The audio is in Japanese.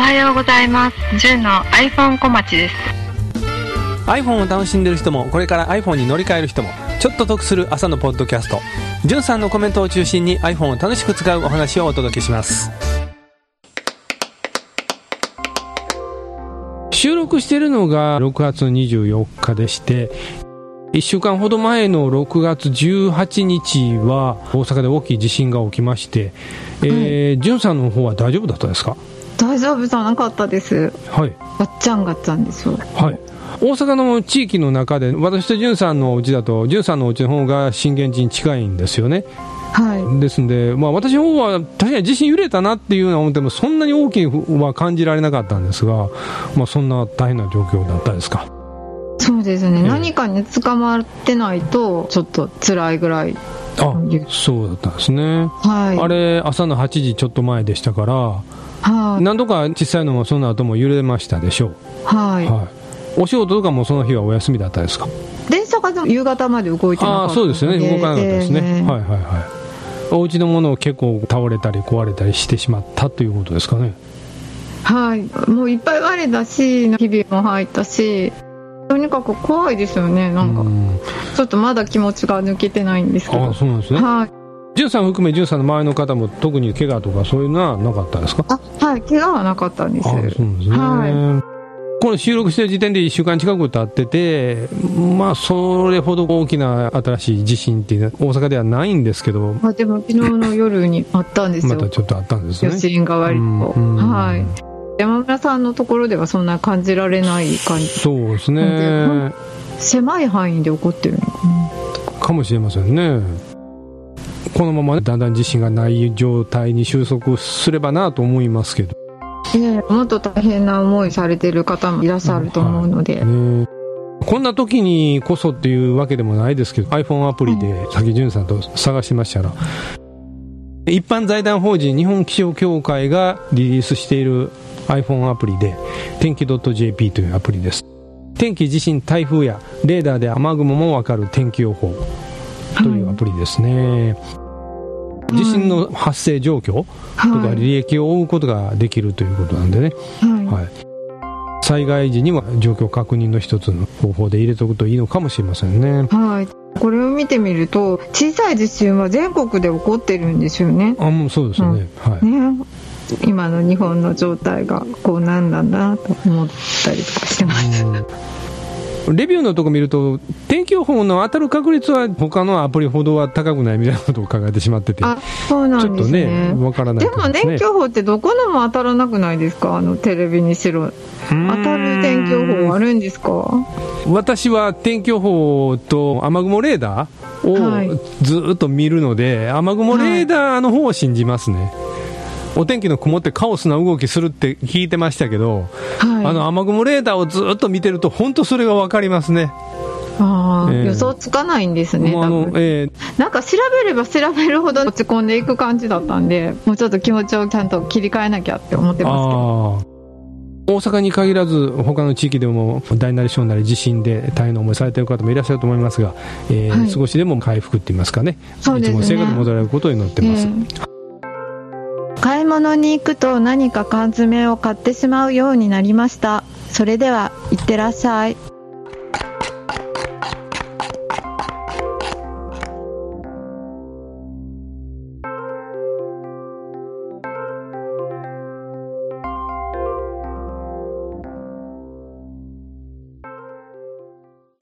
おはようございます。ジュンの iPhone 小町です。iPhone を楽しんでる人もこれから iPhone に乗り換える人もちょっと得する朝のポッドキャストじゅんさんのコメントを中心に iPhone を楽しく使うお話をお届けします収録しているのが6月24日でして1週間ほど前の6月18日は大阪で大きい地震が起きまして、えーじゅんさんの方は大丈夫だったですか？大丈夫じゃなかったです。はいわっちゃんがっちゃんですよ。はい、大阪の地域の中で、私と潤さんのお家だと、潤さんのお家の方が震源地に近いんですよね。はい。ですんで、まあ、私の方は確かに地震揺れたなっていうのは思っても、そんなに大きいは感じられなかったんですが、まあ、そんな大変な状況だったですか？そうですね、ええ何かに捕まってないと、ちょっと辛いぐらい。あゆそうだったんですね。はい。あれ、朝の8時ちょっと前でしたから、はい。何度か小さいのもその後も揺れましたでしょう。はい。はい。お仕事とかもその日はお休みだったですか？電車が夕方まで動いてなかったああそうですよね動かなかったですね、ええはいはいはいお家のものを結構倒れたり壊れたりしてしまったということですかねはい。もういっぱい割れたし、ひびも入ったし、とにかく怖いですよね、なんか。うんちょっとまだ気持ちが抜けてないんですけああど。そうなんですねはい。ジュンさん含めジュンさんの周りの方も特に怪我とかそういうのはなかったですか？あ、はい。怪我はなかったんです。ああそうなんですね、はこの収録してる時点で1週間近く経ってて、まあ、それほど大きな新しい地震っていうのは大阪ではないんですけど、あでも昨日の夜にあったんですよ。またちょっとあったんですね。余震が割と。はい。山村さんのところではそんな感じられない感じ？そうですねで。狭い範囲で起こってるの？かな。かもしれませんね。このままだんだん地震がない状態に収束すればなと思いますけどええもっと大変な思いされてる方もいらっしゃると思うので。ね。こんな時にこそっていうわけでもないですけど iPhone アプリでさっき潤さんと探しましたら一般財団法人日本気象協会がリリースしている iPhone アプリで天気 .jp というアプリです天気地震台風やレーダーで雨雲もわかる天気予報というアプリですね、地震の発生状況とかはい。履歴を追うことができるということなんでね、ははい、災害時には状況確認の一つの方法で入れておくといいのかもしれませんねい。はい。これを見てみると、小さい地震は全国で起こってるんですよね。あもうそうですよね、はいね。今の日本の状態がこうなんだなと思ったりとかしてます。うんレビューのとこ見ると天気予報の当たる確率は他のアプリほどは高くないみたいなことを考えてしまっててあ、そうなちょっとんですね。ねわからないでね天気予報ってどこのも当たらなくないですか？あのテレビにしろ。当たる天気予報あるんですか？私は天気予報と雨雲レーダはいーをずっと見るので、雨雲レーダーの方を信じますね、お天気の雲ってカオスな動きするって聞いてましたけど、はい。あの雨雲レーダーをずっと見てると、本当それが分かりますね。あーええ予想つかないんですね。あのえーなんか調べれば 調べるほど落ち込んでいく感じだったんで、もうちょっと気持ちをちゃんと切り替えなきゃって思ってますけど。大阪に限らず、他の地域でも大なり小なり地震で大変な思いされている方もいらっしゃると思いますが、えーはい少しでも回復って言いますかね、そうですねいつも生活に戻られることを祈ってます。ええ買い物に行くと何か缶詰を買ってしまうようになりました。それでは、いってらっしゃい。